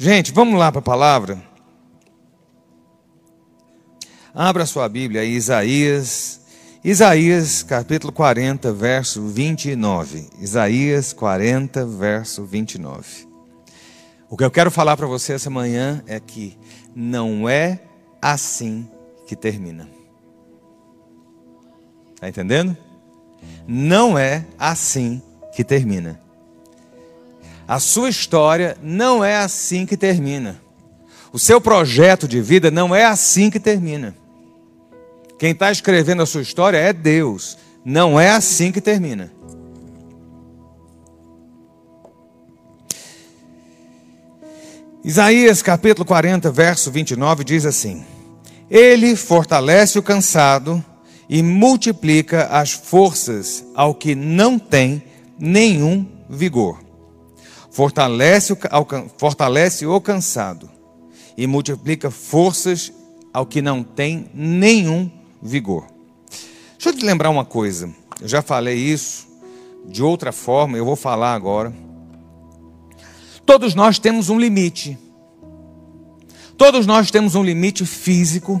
Gente, vamos lá para a palavra. Abra sua Bíblia aí, Isaías, Isaías capítulo 40, verso 29. Isaías 40, verso 29. O que eu quero falar para você essa manhã é que não é assim que termina. Está entendendo? Não é assim que termina. A sua história não é assim que termina. O seu projeto de vida não é assim que termina. Quem está escrevendo a sua história é Deus. Não é assim que termina. Isaías capítulo 40, verso 29 diz assim: Ele fortalece o cansado e multiplica as forças ao que não tem nenhum vigor. Fortalece o, fortalece o cansado e multiplica forças ao que não tem nenhum vigor. Deixa eu te lembrar uma coisa. Eu já falei isso de outra forma, eu vou falar agora. Todos nós temos um limite. Todos nós temos um limite físico.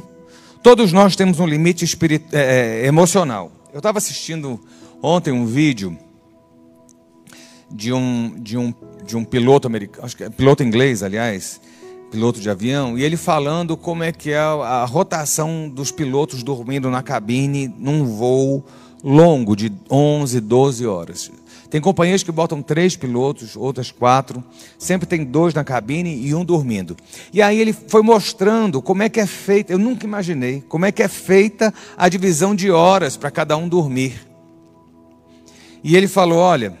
Todos nós temos um limite espirit... é, é emocional. Eu estava assistindo ontem um vídeo de um, de um, de um piloto americano, acho que é piloto inglês, aliás, piloto de avião, e ele falando como é que é a rotação dos pilotos dormindo na cabine num voo longo de 11, 12 horas. Tem companhias que botam três pilotos, outras quatro. Sempre tem dois na cabine e um dormindo. E aí ele foi mostrando como é que é feita. Eu nunca imaginei como é que é feita a divisão de horas para cada um dormir. E ele falou: olha,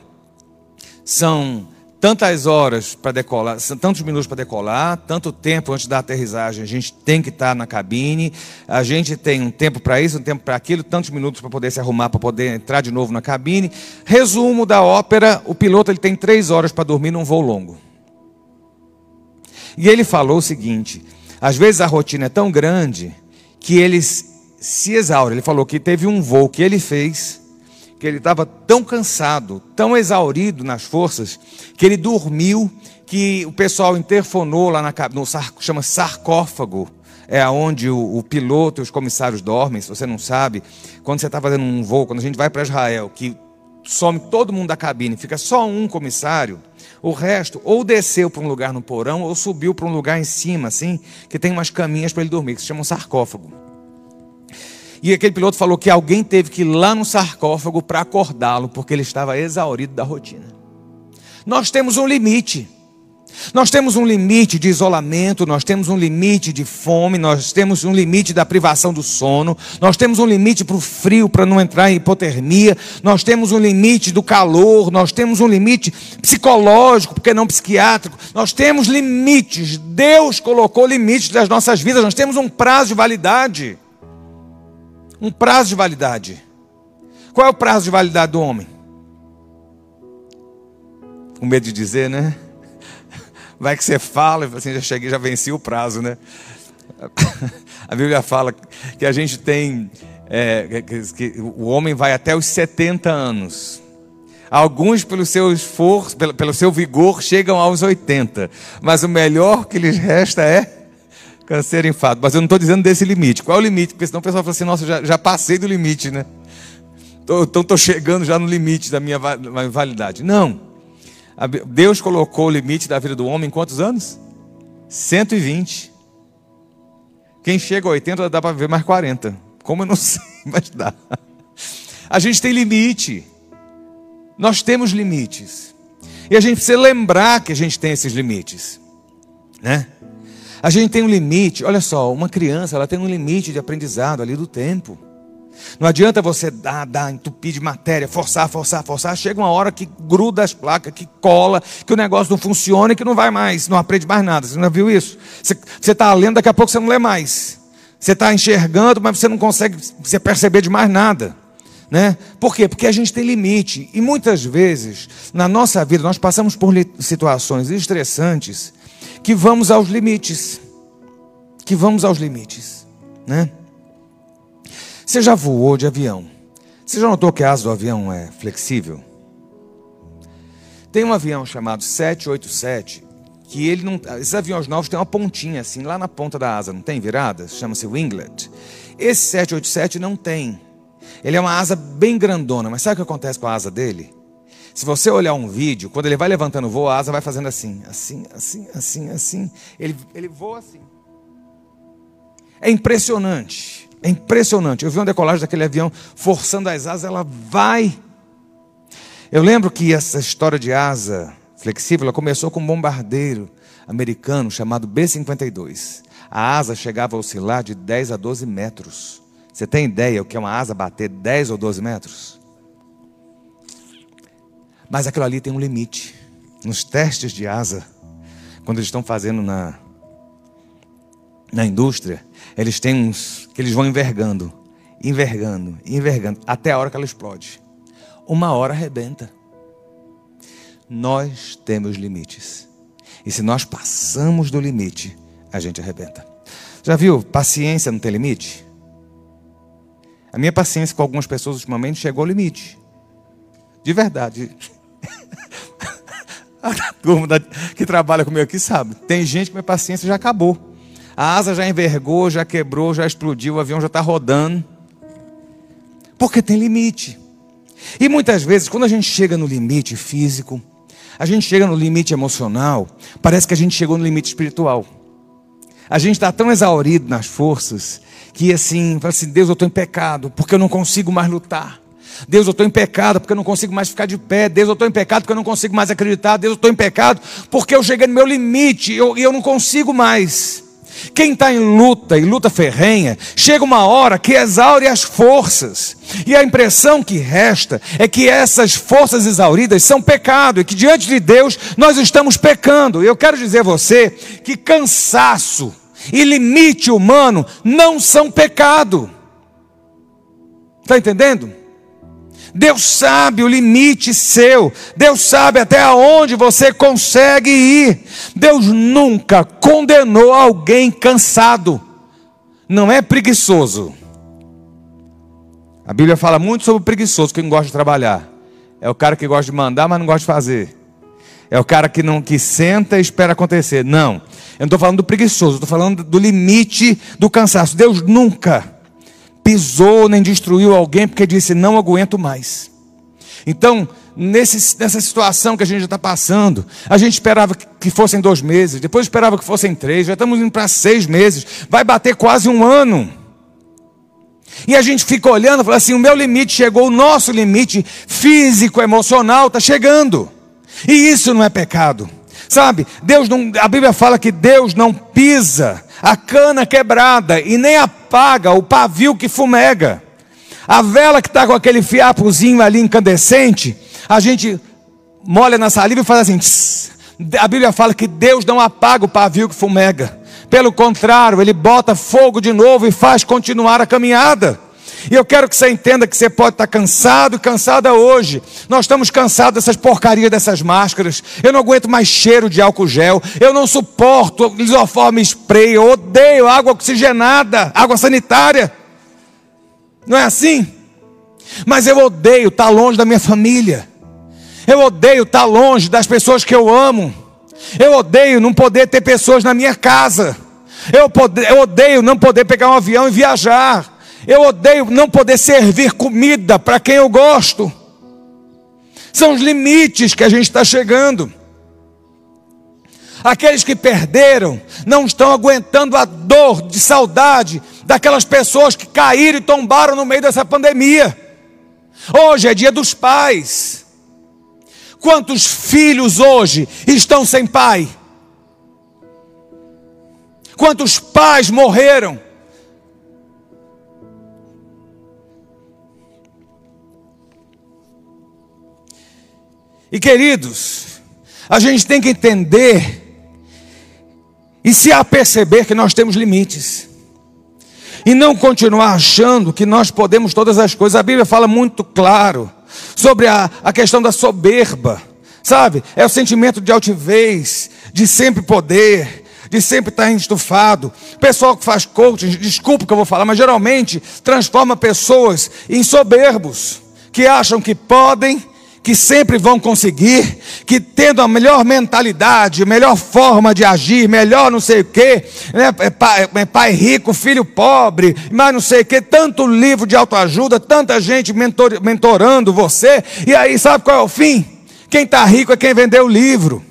são tantas horas para decolar, tantos minutos para decolar, tanto tempo antes da aterrissagem, a gente tem que estar na cabine, a gente tem um tempo para isso, um tempo para aquilo, tantos minutos para poder se arrumar, para poder entrar de novo na cabine. Resumo da ópera: o piloto ele tem três horas para dormir num voo longo. E ele falou o seguinte: às vezes a rotina é tão grande que eles se exaurem. Ele falou que teve um voo que ele fez que ele estava tão cansado, tão exaurido nas forças, que ele dormiu, que o pessoal interfonou lá na, no chama sarcófago, é onde o, o, piloto e os comissários dormem, se você não sabe, quando você está fazendo um voo, quando a gente vai para Israel, que some todo mundo da cabine, fica só um comissário, o resto ou desceu para um lugar no porão ou subiu para um lugar em cima, assim, que tem umas caminhas para ele dormir, que se chama um sarcófago. E aquele piloto falou que alguém teve que ir lá no sarcófago para acordá-lo, porque ele estava exaurido da rotina. Nós temos um limite. Nós temos um limite de isolamento, nós temos um limite de fome, nós temos um limite da privação do sono, nós temos um limite para o frio, para não entrar em hipotermia, nós temos um limite do calor, nós temos um limite psicológico, porque não psiquiátrico, nós temos limites. Deus colocou limites das nossas vidas, nós temos um prazo de validade um prazo de validade. Qual é o prazo de validade do homem? Com medo de dizer, né? Vai que você fala e assim, já cheguei, já venci o prazo, né? A Bíblia fala que a gente tem, é, que, o homem vai até os 70 anos. Alguns, pelo seu esforço, pelo seu vigor, chegam aos 80. Mas o melhor que lhes resta é Câncer enfado. Mas eu não estou dizendo desse limite. Qual é o limite? Porque senão o pessoal fala assim, nossa, já, já passei do limite, né? Tô, então estou chegando já no limite da minha validade. Não. Deus colocou o limite da vida do homem em quantos anos? 120. Quem chega a 80 dá para ver mais 40. Como eu não sei, mas dá. A gente tem limite. Nós temos limites. E a gente precisa lembrar que a gente tem esses limites. Né? A gente tem um limite, olha só, uma criança ela tem um limite de aprendizado ali do tempo. Não adianta você dar, dar, entupir de matéria, forçar, forçar, forçar. Chega uma hora que gruda as placas, que cola, que o negócio não funciona e que não vai mais, não aprende mais nada. Você não viu isso? Você está lendo, daqui a pouco você não lê mais. Você está enxergando, mas você não consegue se perceber de mais nada. Né? Por quê? Porque a gente tem limite. E muitas vezes, na nossa vida, nós passamos por situações estressantes que vamos aos limites. Que vamos aos limites, né? Você já voou de avião? Você já notou que a asa do avião é flexível? Tem um avião chamado 787 que ele não. Esses aviões novos têm uma pontinha assim, lá na ponta da asa, não tem virada? Chama-se winglet. Esse 787 não tem. Ele é uma asa bem grandona, mas sabe o que acontece com a asa dele? Se você olhar um vídeo, quando ele vai levantando o voo, a asa vai fazendo assim, assim, assim, assim, assim. Ele, ele voa assim. É impressionante. É impressionante. Eu vi uma decolagem daquele avião forçando as asas, ela vai. Eu lembro que essa história de asa flexível ela começou com um bombardeiro americano chamado B-52. A asa chegava a oscilar de 10 a 12 metros. Você tem ideia o que é uma asa bater 10 ou 12 metros? Mas aquilo ali tem um limite. Nos testes de asa, quando eles estão fazendo na, na indústria, eles têm uns que eles vão envergando, envergando, envergando, até a hora que ela explode. Uma hora arrebenta. Nós temos limites. E se nós passamos do limite, a gente arrebenta. Já viu? Paciência não tem limite? A minha paciência com algumas pessoas ultimamente chegou ao limite. De verdade. A turma que trabalha comigo aqui sabe. Tem gente que minha paciência já acabou. A asa já envergou, já quebrou, já explodiu, o avião já está rodando. Porque tem limite. E muitas vezes, quando a gente chega no limite físico, a gente chega no limite emocional, parece que a gente chegou no limite espiritual. A gente está tão exaurido nas forças que assim, fala assim, Deus, eu estou em pecado, porque eu não consigo mais lutar. Deus, eu estou em pecado porque eu não consigo mais ficar de pé. Deus, eu estou em pecado porque eu não consigo mais acreditar. Deus, eu estou em pecado porque eu cheguei no meu limite e eu, eu não consigo mais. Quem está em luta e luta ferrenha, chega uma hora que exaure as forças, e a impressão que resta é que essas forças exauridas são pecado, e que diante de Deus nós estamos pecando. Eu quero dizer a você que cansaço e limite humano não são pecado. Está entendendo? Deus sabe o limite seu. Deus sabe até onde você consegue ir. Deus nunca condenou alguém cansado. Não é preguiçoso. A Bíblia fala muito sobre o preguiçoso, quem gosta de trabalhar. É o cara que gosta de mandar, mas não gosta de fazer. É o cara que não que senta e espera acontecer. Não. Eu não estou falando do preguiçoso, estou falando do limite do cansaço. Deus nunca pisou nem destruiu alguém porque disse: Não aguento mais. Então, nesse, nessa situação que a gente está passando, a gente esperava que fossem dois meses, depois esperava que fossem três, já estamos indo para seis meses, vai bater quase um ano. E a gente fica olhando e fala assim: o meu limite chegou, o nosso limite físico, emocional está chegando. E isso não é pecado. Sabe, Deus não, a Bíblia fala que Deus não pisa a cana quebrada e nem apaga o pavio que fumega. A vela que está com aquele fiapozinho ali incandescente, a gente molha na saliva e faz assim. Tss. A Bíblia fala que Deus não apaga o pavio que fumega. Pelo contrário, Ele bota fogo de novo e faz continuar a caminhada. E eu quero que você entenda que você pode estar cansado cansada hoje. Nós estamos cansados dessas porcarias dessas máscaras. Eu não aguento mais cheiro de álcool gel. Eu não suporto lisoforme spray. Eu odeio água oxigenada, água sanitária. Não é assim? Mas eu odeio estar longe da minha família. Eu odeio estar longe das pessoas que eu amo. Eu odeio não poder ter pessoas na minha casa. Eu odeio não poder pegar um avião e viajar. Eu odeio não poder servir comida para quem eu gosto. São os limites que a gente está chegando. Aqueles que perderam não estão aguentando a dor de saudade daquelas pessoas que caíram e tombaram no meio dessa pandemia. Hoje é dia dos pais. Quantos filhos hoje estão sem pai? Quantos pais morreram? E queridos, a gente tem que entender e se aperceber que nós temos limites. E não continuar achando que nós podemos todas as coisas. A Bíblia fala muito claro sobre a, a questão da soberba, sabe? É o sentimento de altivez, de sempre poder, de sempre estar estufado. Pessoal que faz coaching, desculpa que eu vou falar, mas geralmente transforma pessoas em soberbos, que acham que podem que sempre vão conseguir, que tendo a melhor mentalidade, melhor forma de agir, melhor não sei o quê, né? é, pai, é pai rico, filho pobre, mas não sei o quê, tanto livro de autoajuda, tanta gente mentor, mentorando você, e aí sabe qual é o fim? Quem está rico é quem vendeu o livro.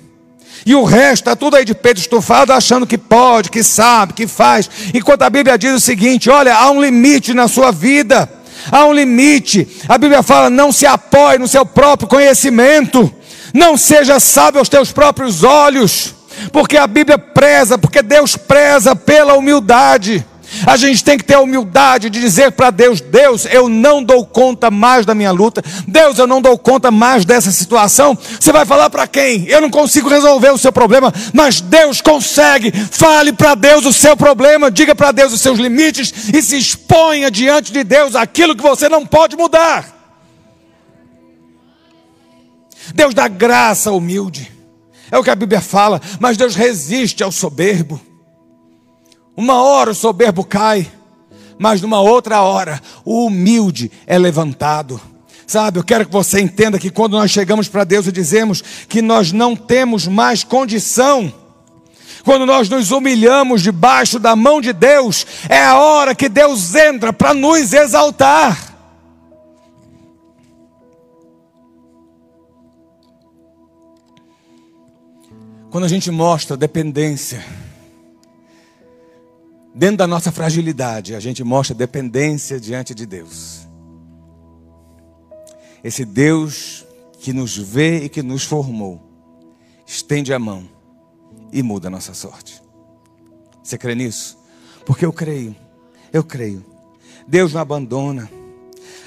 E o resto está tudo aí de peito estufado, achando que pode, que sabe, que faz. Enquanto a Bíblia diz o seguinte: olha, há um limite na sua vida. Há um limite. A Bíblia fala: não se apoie no seu próprio conhecimento. Não seja sábio aos teus próprios olhos. Porque a Bíblia preza, porque Deus preza pela humildade. A gente tem que ter a humildade de dizer para Deus: Deus, eu não dou conta mais da minha luta. Deus, eu não dou conta mais dessa situação. Você vai falar para quem? Eu não consigo resolver o seu problema, mas Deus consegue. Fale para Deus o seu problema, diga para Deus os seus limites e se exponha diante de Deus aquilo que você não pode mudar. Deus dá graça ao humilde. É o que a Bíblia fala, mas Deus resiste ao soberbo. Uma hora o soberbo cai, mas numa outra hora o humilde é levantado. Sabe, eu quero que você entenda que quando nós chegamos para Deus e dizemos que nós não temos mais condição, quando nós nos humilhamos debaixo da mão de Deus, é a hora que Deus entra para nos exaltar. Quando a gente mostra dependência, Dentro da nossa fragilidade, a gente mostra dependência diante de Deus. Esse Deus que nos vê e que nos formou, estende a mão e muda a nossa sorte. Você crê nisso? Porque eu creio, eu creio. Deus não abandona.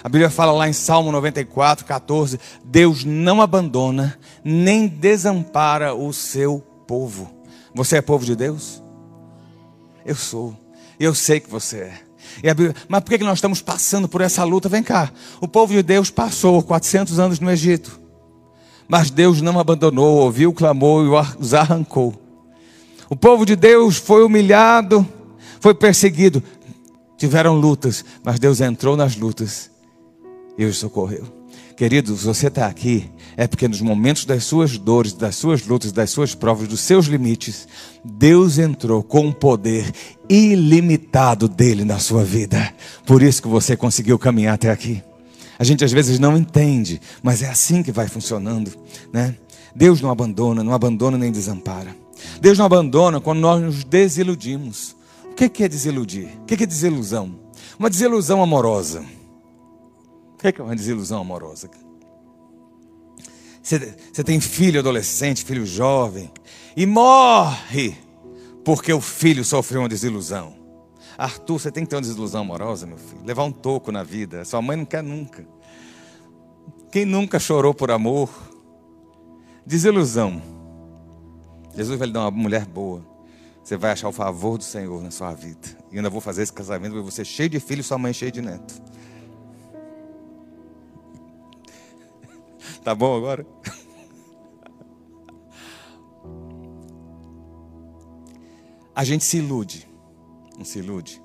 A Bíblia fala lá em Salmo 94, 14: Deus não abandona nem desampara o seu povo. Você é povo de Deus? Eu sou. Eu sei que você é. Bíblia, mas por que nós estamos passando por essa luta? Vem cá. O povo de Deus passou 400 anos no Egito. Mas Deus não abandonou, ouviu o clamor e os arrancou. O povo de Deus foi humilhado, foi perseguido. Tiveram lutas, mas Deus entrou nas lutas e os socorreu. Queridos, você está aqui é porque nos momentos das suas dores, das suas lutas, das suas provas, dos seus limites, Deus entrou com um poder ilimitado dele na sua vida. Por isso que você conseguiu caminhar até aqui. A gente às vezes não entende, mas é assim que vai funcionando, né? Deus não abandona, não abandona nem desampara. Deus não abandona quando nós nos desiludimos. O que é desiludir? O que é desilusão? Uma desilusão amorosa o que é uma desilusão amorosa? Você, tem filho adolescente, filho jovem, e morre porque o filho sofreu uma desilusão. Arthur, você tem que ter uma desilusão amorosa, meu filho. Levar um toco na vida. Sua mãe não quer nunca. Quem nunca chorou por amor? Desilusão. Jesus vai lhe dar uma mulher boa. Você vai achar o favor do Senhor na sua vida. E ainda vou fazer esse casamento, você cheio de filhos sua mãe cheia de neto. Tá bom agora? A gente se ilude. Não se ilude?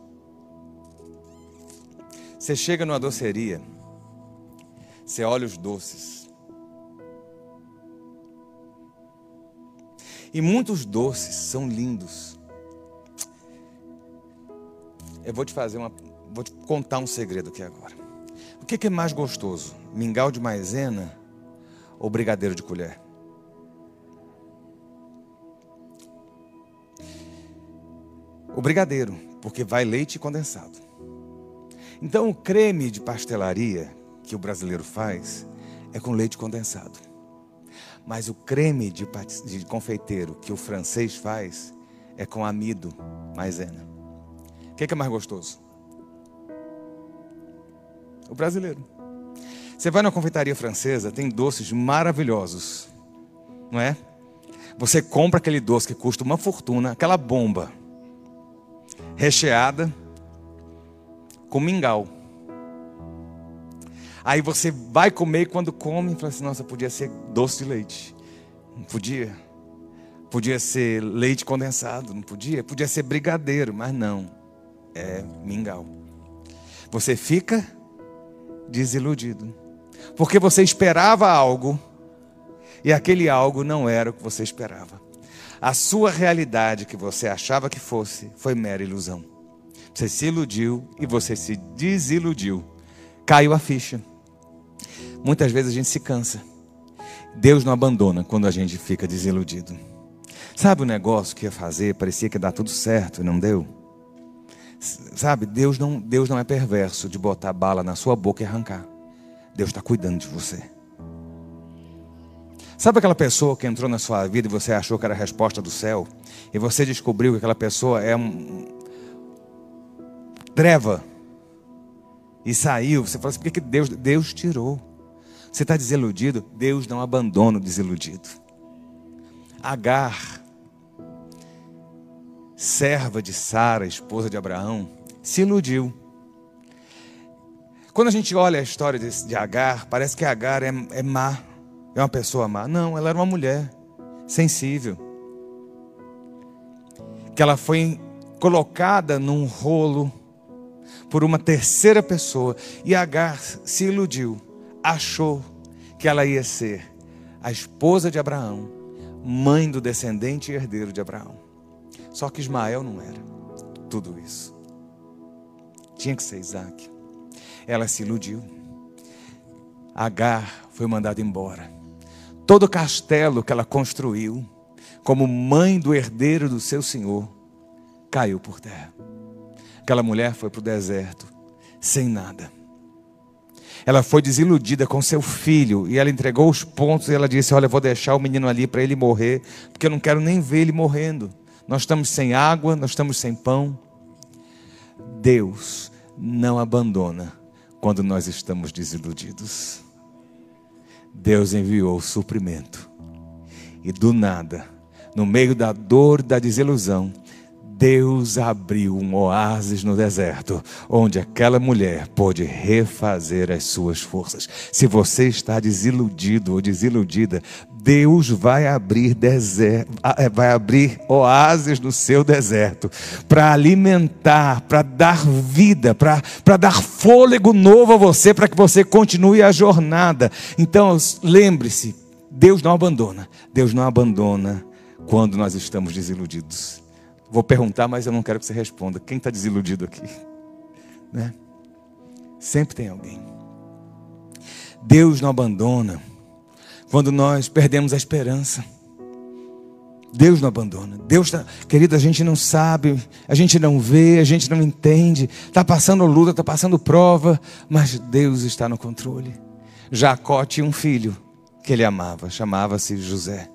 Você chega numa doceria, você olha os doces. E muitos doces são lindos. Eu vou te fazer uma. Vou te contar um segredo aqui agora. O que é mais gostoso? Mingau de maisena ou brigadeiro de colher? O brigadeiro, porque vai leite condensado. Então, o creme de pastelaria que o brasileiro faz é com leite condensado. Mas o creme de, de confeiteiro que o francês faz é com amido, maisena. O que é, que é mais gostoso? O brasileiro. Você vai na confeitaria francesa, tem doces maravilhosos, não é? Você compra aquele doce que custa uma fortuna, aquela bomba recheada com mingau. Aí você vai comer e quando come, fala assim: nossa, podia ser doce de leite. Não podia. Podia ser leite condensado, não podia. Podia ser brigadeiro, mas não. É mingau. Você fica desiludido. Porque você esperava algo e aquele algo não era o que você esperava. A sua realidade que você achava que fosse foi mera ilusão. Você se iludiu e você se desiludiu. Caiu a ficha. Muitas vezes a gente se cansa. Deus não abandona quando a gente fica desiludido. Sabe o negócio que ia fazer? Parecia que ia dar tudo certo e não deu. Sabe, Deus não, Deus não é perverso de botar bala na sua boca e arrancar. Deus está cuidando de você. Sabe aquela pessoa que entrou na sua vida e você achou que era a resposta do céu? E você descobriu que aquela pessoa é um. treva. E saiu. Você falou assim: por que Deus, Deus tirou? Você está desiludido? Deus não abandona o desiludido. Agar, serva de Sara, esposa de Abraão, se iludiu. Quando a gente olha a história de, de Agar, parece que Agar é, é má, é uma pessoa má. Não, ela era uma mulher sensível. Que ela foi colocada num rolo por uma terceira pessoa. E Agar se iludiu achou que ela ia ser a esposa de Abraão, mãe do descendente e herdeiro de Abraão. Só que Ismael não era tudo isso. Tinha que ser Isaac. Ela se iludiu. Agar foi mandada embora. Todo o castelo que ela construiu, como mãe do herdeiro do seu senhor, caiu por terra. Aquela mulher foi para o deserto, sem nada. Ela foi desiludida com seu filho e ela entregou os pontos e ela disse: Olha, vou deixar o menino ali para ele morrer, porque eu não quero nem ver ele morrendo. Nós estamos sem água, nós estamos sem pão. Deus não abandona quando nós estamos desiludidos. Deus enviou o suprimento. E do nada, no meio da dor, da desilusão, Deus abriu um oásis no deserto, onde aquela mulher pôde refazer as suas forças. Se você está desiludido ou desiludida, Deus vai abrir deserto, é, vai abrir oásis no seu deserto para alimentar, para dar vida, para dar fôlego novo a você, para que você continue a jornada. Então, lembre-se, Deus não abandona. Deus não abandona quando nós estamos desiludidos. Vou perguntar, mas eu não quero que você responda. Quem está desiludido aqui? Né? Sempre tem alguém. Deus não abandona quando nós perdemos a esperança. Deus não abandona. Deus está, querido, a gente não sabe, a gente não vê, a gente não entende. Está passando luta, está passando prova, mas Deus está no controle. Jacó tinha um filho que ele amava, chamava-se José.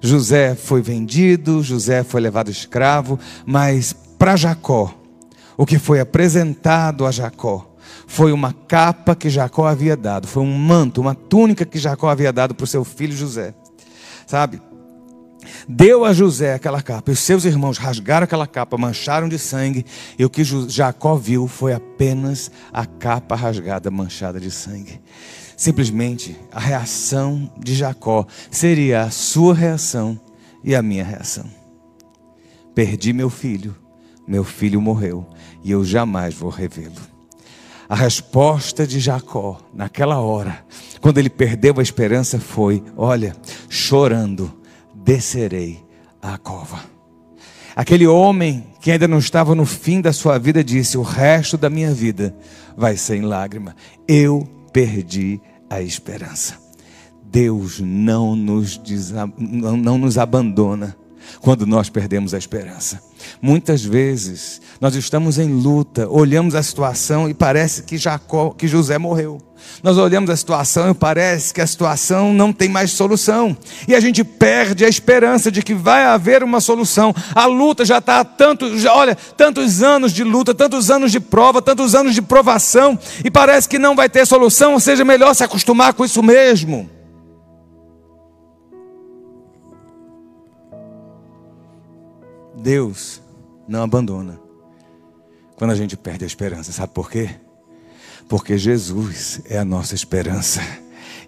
José foi vendido, José foi levado escravo, mas para Jacó, o que foi apresentado a Jacó foi uma capa que Jacó havia dado, foi um manto, uma túnica que Jacó havia dado para o seu filho José. Sabe? Deu a José aquela capa, e os seus irmãos rasgaram aquela capa, mancharam de sangue, e o que Jacó viu foi apenas a capa rasgada, manchada de sangue. Simplesmente a reação de Jacó seria a sua reação e a minha reação. Perdi meu filho, meu filho morreu e eu jamais vou revê-lo. A resposta de Jacó, naquela hora, quando ele perdeu a esperança, foi: Olha, chorando, descerei à cova. Aquele homem que ainda não estava no fim da sua vida disse: O resto da minha vida vai ser em lágrima. Eu perdi a esperança. Deus não nos, não, nos abandona quando nós perdemos a esperança. Muitas vezes nós estamos em luta, olhamos a situação e parece que Jacó, que José morreu. Nós olhamos a situação e parece que a situação não tem mais solução. E a gente perde a esperança de que vai haver uma solução. A luta já está há tantos, olha, tantos anos de luta, tantos anos de prova, tantos anos de provação, e parece que não vai ter solução, ou seja, melhor se acostumar com isso mesmo. Deus não abandona quando a gente perde a esperança. Sabe por quê? Porque Jesus é a nossa esperança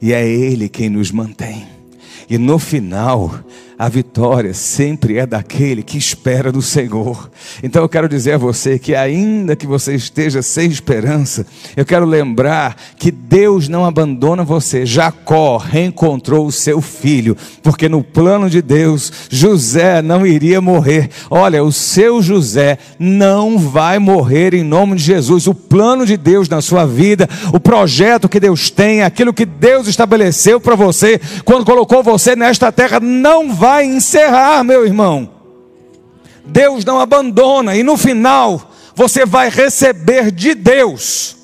e é Ele quem nos mantém. E no final, a vitória sempre é daquele que espera no Senhor. Então eu quero dizer a você que, ainda que você esteja sem esperança, eu quero lembrar que Deus não abandona você. Jacó reencontrou o seu filho, porque no plano de Deus, José não iria morrer. Olha, o seu José não vai morrer em nome de Jesus. O plano de Deus na sua vida, o projeto que Deus tem, aquilo que Deus estabeleceu para você, quando colocou você nesta terra, não vai vai encerrar, meu irmão. Deus não abandona, e no final você vai receber de Deus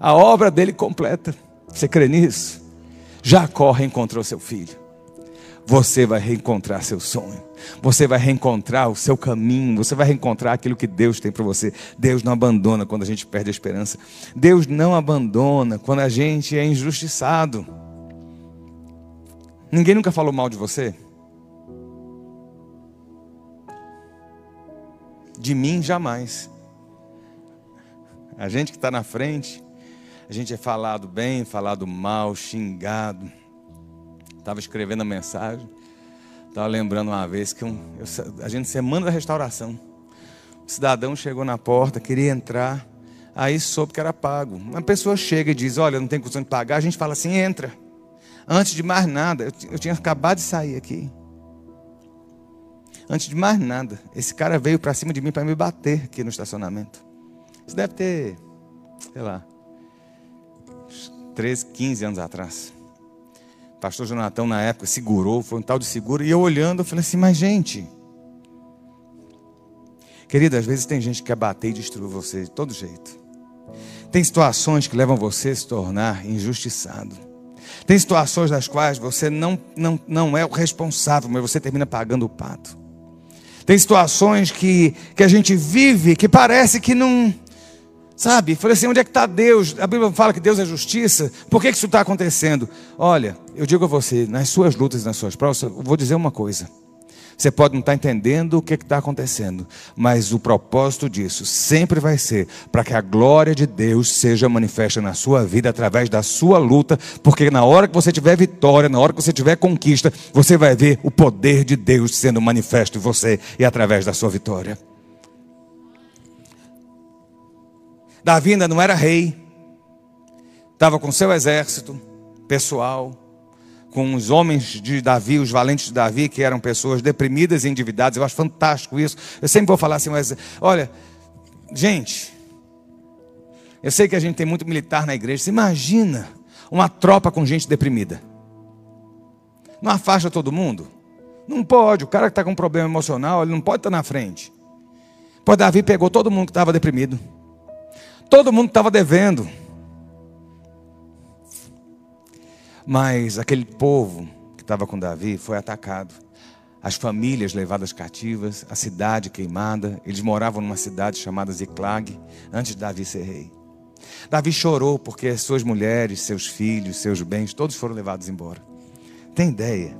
a obra dele completa. Você crê nisso? Jacó reencontrou seu filho. Você vai reencontrar seu sonho. Você vai reencontrar o seu caminho. Você vai reencontrar aquilo que Deus tem para você. Deus não abandona quando a gente perde a esperança. Deus não abandona quando a gente é injustiçado. Ninguém nunca falou mal de você? De mim, jamais. A gente que está na frente, a gente é falado bem, falado mal, xingado. Estava escrevendo a mensagem, estava lembrando uma vez que um, eu, a gente semana da restauração, o cidadão chegou na porta, queria entrar, aí soube que era pago. Uma pessoa chega e diz: Olha, não tem condição de pagar, a gente fala assim: entra. Antes de mais nada, eu tinha acabado de sair aqui. Antes de mais nada, esse cara veio para cima de mim para me bater aqui no estacionamento. Isso deve ter, sei lá, 13, 15 anos atrás. O pastor Jonatão, na época, segurou, foi um tal de seguro, e eu olhando, eu falei assim: mas gente, querido, às vezes tem gente que quer bater e destruir você de todo jeito. Tem situações que levam você a se tornar injustiçado. Tem situações das quais você não, não, não é o responsável, mas você termina pagando o pato. Tem situações que, que a gente vive que parece que não. Sabe? Falei assim: onde é que está Deus? A Bíblia fala que Deus é justiça. Por que, que isso está acontecendo? Olha, eu digo a você: nas suas lutas, nas suas provas, eu vou dizer uma coisa. Você pode não estar entendendo o que está acontecendo, mas o propósito disso sempre vai ser para que a glória de Deus seja manifesta na sua vida através da sua luta, porque na hora que você tiver vitória, na hora que você tiver conquista, você vai ver o poder de Deus sendo manifesto em você e através da sua vitória. Davi ainda não era rei, estava com seu exército pessoal com os homens de Davi, os valentes de Davi, que eram pessoas deprimidas e endividadas. Eu acho fantástico isso. Eu sempre vou falar assim, mas olha, gente, eu sei que a gente tem muito militar na igreja. Você imagina uma tropa com gente deprimida. Não afasta todo mundo? Não pode. O cara que está com um problema emocional, ele não pode estar tá na frente. Pois Davi pegou todo mundo que estava deprimido. Todo mundo que estava devendo. Mas aquele povo que estava com Davi foi atacado. As famílias levadas cativas, a cidade queimada. Eles moravam numa cidade chamada Ziklag, antes de Davi ser rei. Davi chorou porque suas mulheres, seus filhos, seus bens, todos foram levados embora. Tem ideia?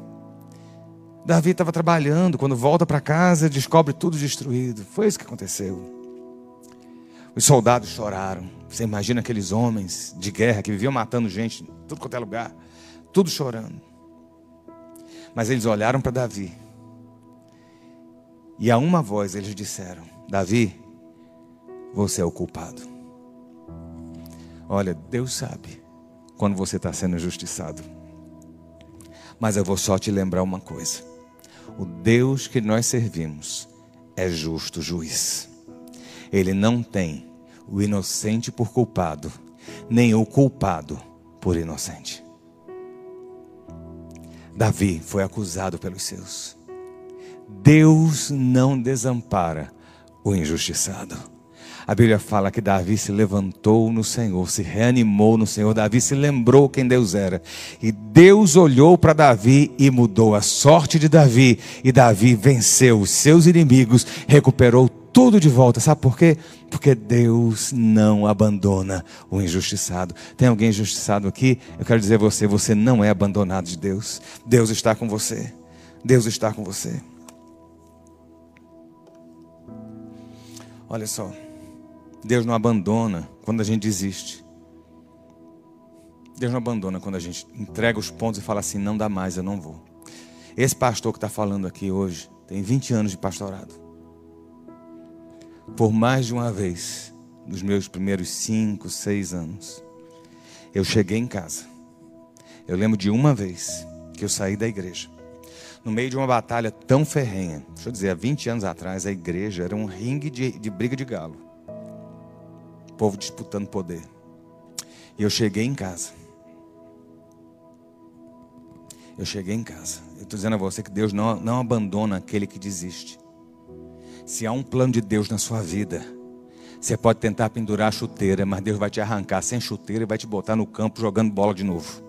Davi estava trabalhando, quando volta para casa, descobre tudo destruído. Foi isso que aconteceu. Os soldados choraram. Você imagina aqueles homens de guerra que viviam matando gente, tudo quanto é lugar tudo chorando. Mas eles olharam para Davi. E a uma voz eles disseram: Davi, você é o culpado. Olha, Deus sabe quando você está sendo injustiçado. Mas eu vou só te lembrar uma coisa: o Deus que nós servimos é justo juiz. Ele não tem o inocente por culpado, nem o culpado por inocente. Davi foi acusado pelos seus. Deus não desampara o injustiçado. A Bíblia fala que Davi se levantou no Senhor, se reanimou no Senhor. Davi se lembrou quem Deus era. E Deus olhou para Davi e mudou a sorte de Davi. E Davi venceu os seus inimigos, recuperou tudo de volta. Sabe por quê? Porque Deus não abandona o injustiçado. Tem alguém injustiçado aqui? Eu quero dizer a você: você não é abandonado de Deus. Deus está com você. Deus está com você. Olha só. Deus não abandona quando a gente desiste. Deus não abandona quando a gente entrega os pontos e fala assim: não dá mais, eu não vou. Esse pastor que está falando aqui hoje tem 20 anos de pastorado. Por mais de uma vez, nos meus primeiros 5, 6 anos, eu cheguei em casa. Eu lembro de uma vez que eu saí da igreja. No meio de uma batalha tão ferrenha. Deixa eu dizer, há 20 anos atrás, a igreja era um ringue de, de briga de galo. O povo disputando poder. E eu cheguei em casa. Eu cheguei em casa. Eu estou dizendo a você que Deus não, não abandona aquele que desiste. Se há um plano de Deus na sua vida, você pode tentar pendurar a chuteira, mas Deus vai te arrancar sem chuteira e vai te botar no campo jogando bola de novo.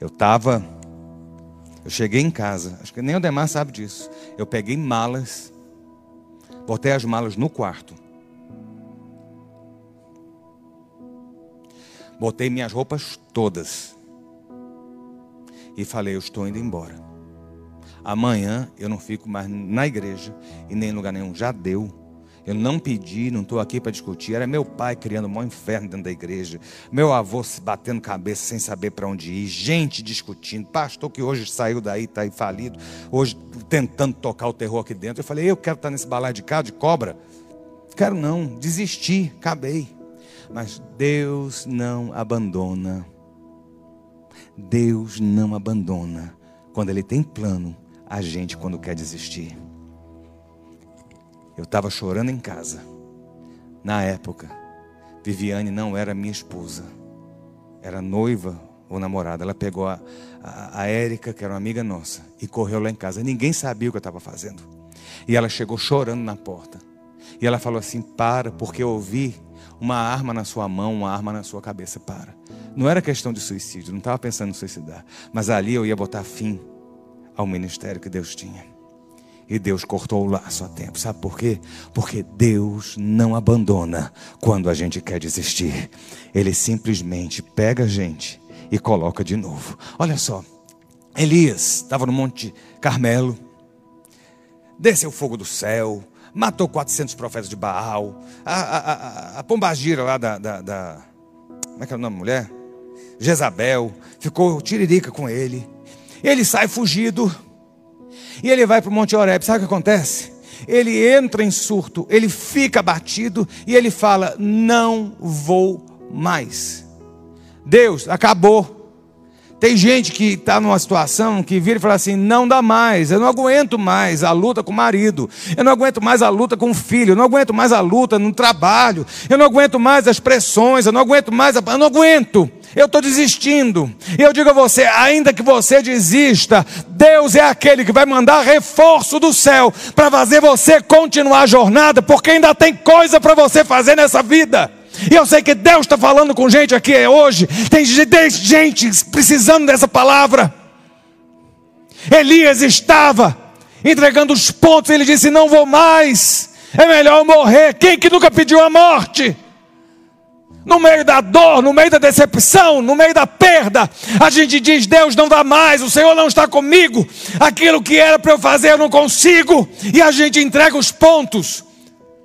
Eu estava, eu cheguei em casa, acho que nem o Demar sabe disso. Eu peguei malas, botei as malas no quarto. Botei minhas roupas todas. E falei: Eu estou indo embora. Amanhã eu não fico mais na igreja e nem em lugar nenhum. Já deu. Eu não pedi, não estou aqui para discutir. Era meu pai criando um inferno dentro da igreja. Meu avô se batendo cabeça sem saber para onde ir. Gente discutindo. Pastor que hoje saiu daí, está aí falido. Hoje tentando tocar o terror aqui dentro. Eu falei, eu quero estar nesse balaio de cá, de cobra. Quero não, desisti, acabei. Mas Deus não abandona. Deus não abandona. Quando Ele tem plano, a gente quando quer desistir. Eu estava chorando em casa. Na época, Viviane não era minha esposa. Era noiva ou namorada. Ela pegou a, a, a Érica, que era uma amiga nossa, e correu lá em casa. Ninguém sabia o que eu estava fazendo. E ela chegou chorando na porta. E ela falou assim: Para, porque eu ouvi uma arma na sua mão, uma arma na sua cabeça. Para. Não era questão de suicídio, não estava pensando em suicidar. Mas ali eu ia botar fim ao ministério que Deus tinha. E Deus cortou o laço a tempo. Sabe por quê? Porque Deus não abandona quando a gente quer desistir. Ele simplesmente pega a gente e coloca de novo. Olha só. Elias estava no Monte Carmelo. Desceu fogo do céu matou 400 profetas de Baal, a, a, a, a pombagira lá da, da, da, Como é que é o nome da mulher? Jezabel, ficou tiririca com ele. Ele sai fugido, e ele vai para o Monte Oreb. Sabe o que acontece? Ele entra em surto, ele fica abatido, e ele fala: Não vou mais. Deus, acabou. Tem gente que está numa situação que vira e fala assim: não dá mais, eu não aguento mais a luta com o marido, eu não aguento mais a luta com o filho, eu não aguento mais a luta no trabalho, eu não aguento mais as pressões, eu não aguento mais, a... eu não aguento, eu estou desistindo. E eu digo a você: ainda que você desista, Deus é aquele que vai mandar reforço do céu para fazer você continuar a jornada, porque ainda tem coisa para você fazer nessa vida. E eu sei que Deus está falando com gente aqui hoje. Tem gente precisando dessa palavra. Elias estava entregando os pontos. Ele disse: Não vou mais. É melhor morrer. Quem que nunca pediu a morte? No meio da dor, no meio da decepção, no meio da perda, a gente diz: Deus não dá mais, o Senhor não está comigo, aquilo que era para eu fazer eu não consigo, e a gente entrega os pontos.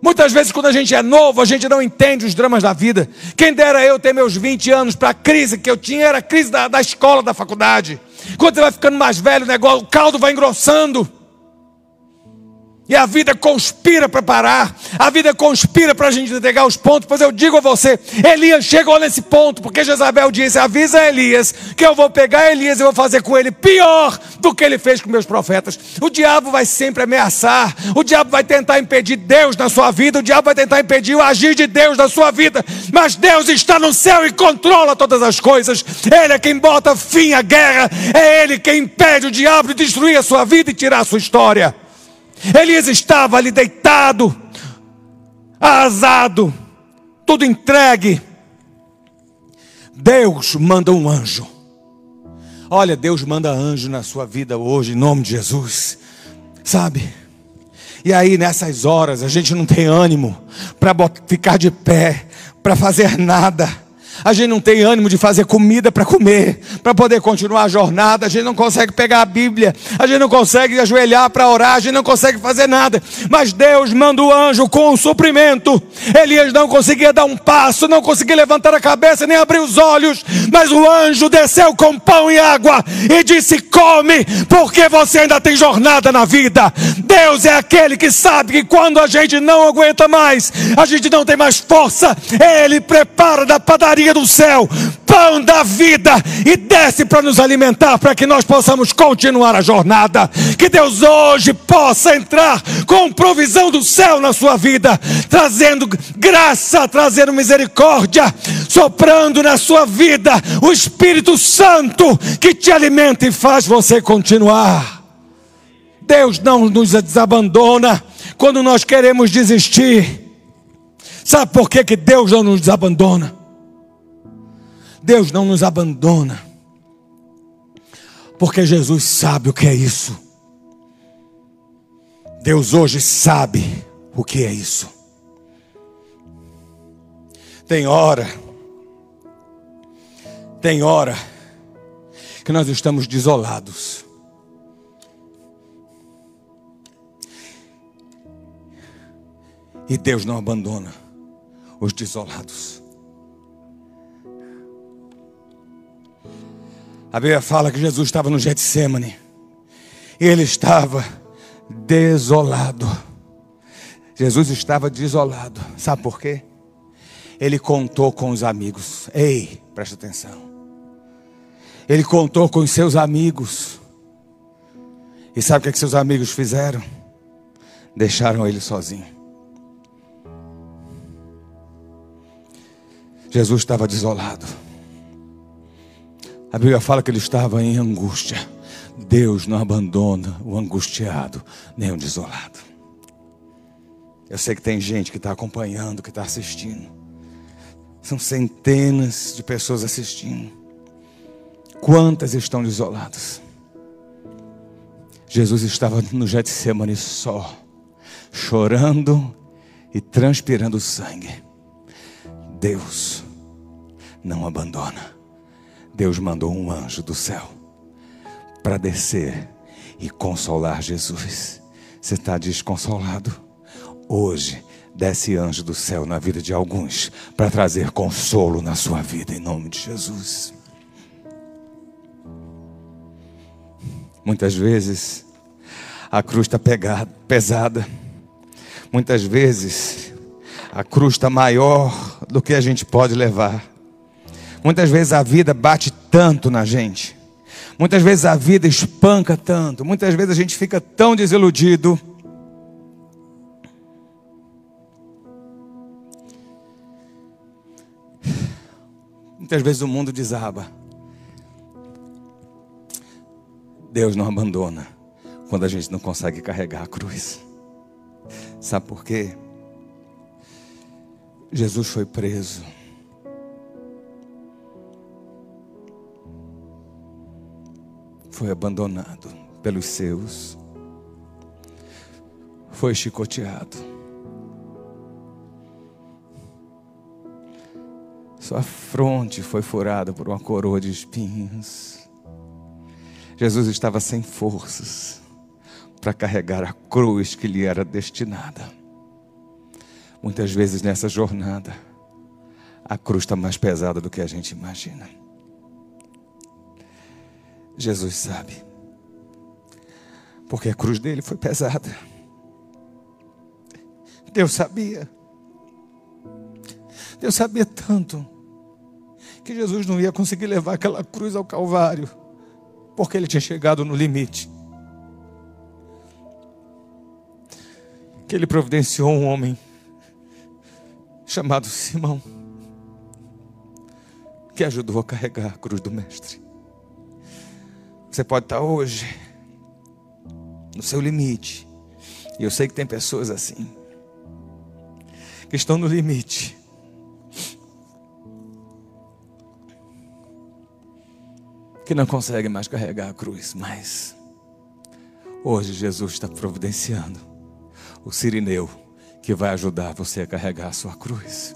Muitas vezes, quando a gente é novo, a gente não entende os dramas da vida. Quem dera eu ter meus 20 anos para a crise que eu tinha, era a crise da, da escola, da faculdade. Quando você vai ficando mais velho, o negócio, o caldo vai engrossando. E a vida conspira para parar, a vida conspira para a gente entregar os pontos. Pois eu digo a você: Elias chegou nesse ponto, porque Jezabel disse: avisa Elias que eu vou pegar Elias e vou fazer com ele pior do que ele fez com meus profetas. O diabo vai sempre ameaçar, o diabo vai tentar impedir Deus na sua vida, o diabo vai tentar impedir o agir de Deus na sua vida, mas Deus está no céu e controla todas as coisas. Ele é quem bota fim à guerra, é Ele quem impede o diabo de destruir a sua vida e tirar a sua história. Elias estava ali deitado, arrasado, tudo entregue. Deus manda um anjo. Olha, Deus manda anjo na sua vida hoje, em nome de Jesus. Sabe? E aí, nessas horas, a gente não tem ânimo para ficar de pé, para fazer nada. A gente não tem ânimo de fazer comida para comer, para poder continuar a jornada, a gente não consegue pegar a Bíblia, a gente não consegue ajoelhar para orar, a gente não consegue fazer nada. Mas Deus manda o anjo com o suprimento. Elias não conseguia dar um passo, não conseguia levantar a cabeça nem abrir os olhos, mas o anjo desceu com pão e água e disse: Come, porque você ainda tem jornada na vida. Deus é aquele que sabe que quando a gente não aguenta mais, a gente não tem mais força, Ele prepara da padaria do céu pão da vida e desce para nos alimentar, para que nós possamos continuar a jornada. Que Deus hoje possa entrar com provisão do céu na sua vida, trazendo graça, trazendo misericórdia, soprando na sua vida o Espírito Santo que te alimenta e faz você continuar. Deus não nos desabandona quando nós queremos desistir. Sabe por que, que Deus não nos abandona? Deus não nos abandona, porque Jesus sabe o que é isso. Deus hoje sabe o que é isso. Tem hora, tem hora que nós estamos desolados. E Deus não abandona os desolados. A Bíblia fala que Jesus estava no Getsemane. Ele estava desolado. Jesus estava desolado. Sabe por quê? Ele contou com os amigos. Ei, presta atenção. Ele contou com os seus amigos. E sabe o que, é que seus amigos fizeram? Deixaram ele sozinho. Jesus estava desolado. A Bíblia fala que ele estava em angústia. Deus não abandona o angustiado, nem o desolado. Eu sei que tem gente que está acompanhando, que está assistindo. São centenas de pessoas assistindo. Quantas estão desoladas? Jesus estava no Getsemane só, chorando e transpirando sangue. Deus não abandona. Deus mandou um anjo do céu para descer e consolar Jesus. Você está desconsolado? Hoje, desce anjo do céu na vida de alguns para trazer consolo na sua vida, em nome de Jesus. Muitas vezes, a cruz está pesada. Muitas vezes, a cruz está maior do que a gente pode levar. Muitas vezes a vida bate tanto na gente. Muitas vezes a vida espanca tanto. Muitas vezes a gente fica tão desiludido. Muitas vezes o mundo desaba. Deus não abandona quando a gente não consegue carregar a cruz. Sabe por quê? Jesus foi preso. Foi abandonado pelos seus, foi chicoteado. Sua fronte foi furada por uma coroa de espinhos. Jesus estava sem forças para carregar a cruz que lhe era destinada. Muitas vezes nessa jornada, a cruz está mais pesada do que a gente imagina. Jesus sabe. Porque a cruz dele foi pesada. Deus sabia. Deus sabia tanto que Jesus não ia conseguir levar aquela cruz ao Calvário, porque ele tinha chegado no limite. Que ele providenciou um homem chamado Simão, que ajudou a carregar a cruz do Mestre. Você pode estar hoje no seu limite. E eu sei que tem pessoas assim, que estão no limite. Que não conseguem mais carregar a cruz, mas hoje Jesus está providenciando o sirineu que vai ajudar você a carregar a sua cruz.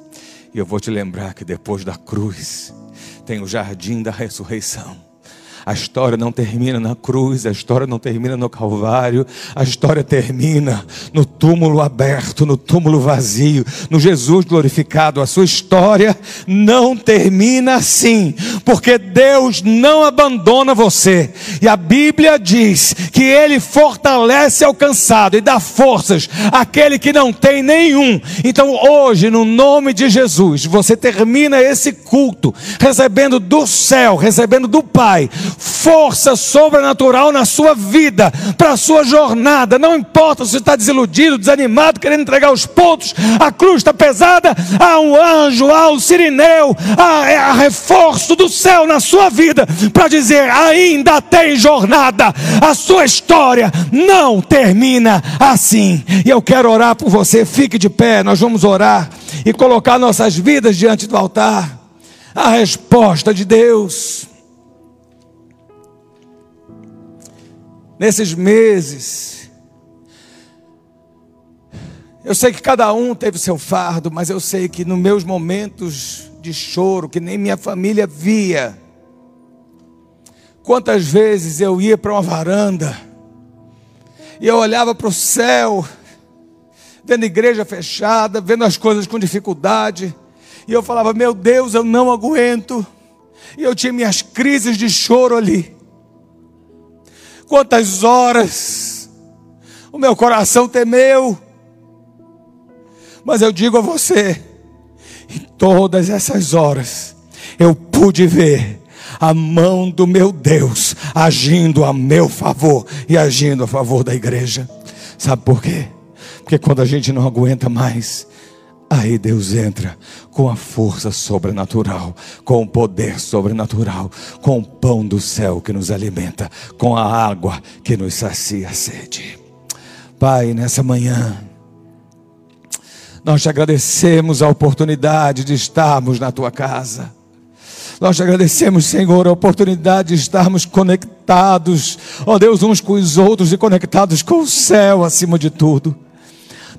E eu vou te lembrar que depois da cruz tem o jardim da ressurreição. A história não termina na cruz, a história não termina no Calvário, a história termina no túmulo aberto, no túmulo vazio, no Jesus glorificado. A sua história não termina assim, porque Deus não abandona você. E a Bíblia diz que Ele fortalece ao cansado e dá forças àquele que não tem nenhum. Então hoje, no nome de Jesus, você termina esse culto recebendo do céu, recebendo do Pai força sobrenatural na sua vida, para a sua jornada. Não importa se está desiludido, desanimado, querendo entregar os pontos, a cruz está pesada, há um anjo, há um sirineu, há, há reforço do céu na sua vida, para dizer: ainda tem jornada, a sua história não termina assim. E eu quero orar por você, fique de pé, nós vamos orar e colocar nossas vidas diante do altar. A resposta de Deus. Nesses meses. Eu sei que cada um teve seu fardo, mas eu sei que nos meus momentos de choro, que nem minha família via, quantas vezes eu ia para uma varanda e eu olhava para o céu, vendo a igreja fechada, vendo as coisas com dificuldade, e eu falava: Meu Deus, eu não aguento. E eu tinha minhas crises de choro ali quantas horas o meu coração temeu. Mas eu digo a você, em todas essas horas, eu pude ver a mão do meu Deus agindo a meu favor e agindo a favor da igreja. Sabe por quê? Porque quando a gente não aguenta mais, Aí Deus entra com a força sobrenatural, com o poder sobrenatural, com o pão do céu que nos alimenta, com a água que nos sacia a sede. Pai, nessa manhã, nós te agradecemos a oportunidade de estarmos na tua casa. Nós te agradecemos, Senhor, a oportunidade de estarmos conectados, ó Deus, uns com os outros e conectados com o céu acima de tudo.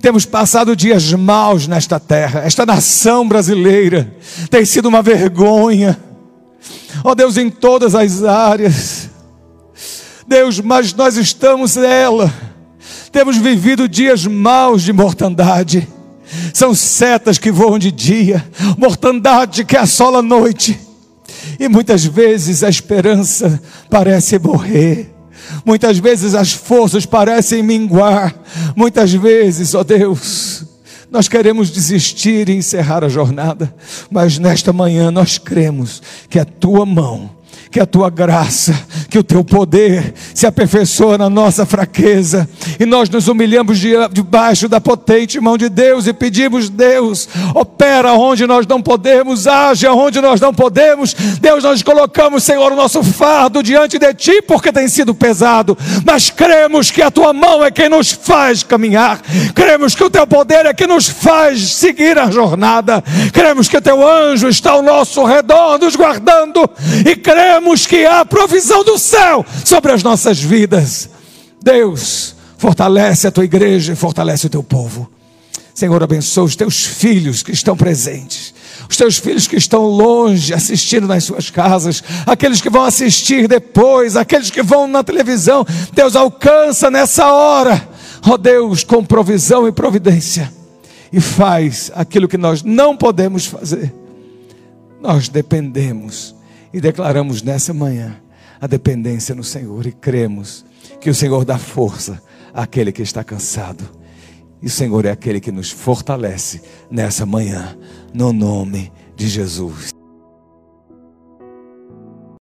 Temos passado dias maus nesta terra. Esta nação brasileira tem sido uma vergonha. Ó oh Deus, em todas as áreas. Deus, mas nós estamos nela. Temos vivido dias maus de mortandade. São setas que voam de dia, mortandade que assola a noite. E muitas vezes a esperança parece morrer. Muitas vezes as forças parecem minguar. Muitas vezes, ó Deus, nós queremos desistir e encerrar a jornada, mas nesta manhã nós cremos que a tua mão que a tua graça, que o teu poder se aperfeiçoa na nossa fraqueza, e nós nos humilhamos debaixo da potente mão de Deus e pedimos, Deus, opera onde nós não podemos, age onde nós não podemos, Deus, nós colocamos, Senhor, o nosso fardo diante de Ti, porque tem sido pesado, mas cremos que a Tua mão é quem nos faz caminhar, cremos que o Teu poder é que nos faz seguir a jornada, cremos que o Teu anjo está ao nosso redor, nos guardando, e cremos cremos que há provisão do céu sobre as nossas vidas. Deus, fortalece a tua igreja e fortalece o teu povo. Senhor, abençoa os teus filhos que estão presentes, os teus filhos que estão longe, assistindo nas suas casas, aqueles que vão assistir depois, aqueles que vão na televisão. Deus, alcança nessa hora, ó oh Deus, com provisão e providência, e faz aquilo que nós não podemos fazer. Nós dependemos e declaramos nessa manhã a dependência no Senhor e cremos que o Senhor dá força àquele que está cansado. E o Senhor é aquele que nos fortalece nessa manhã, no nome de Jesus.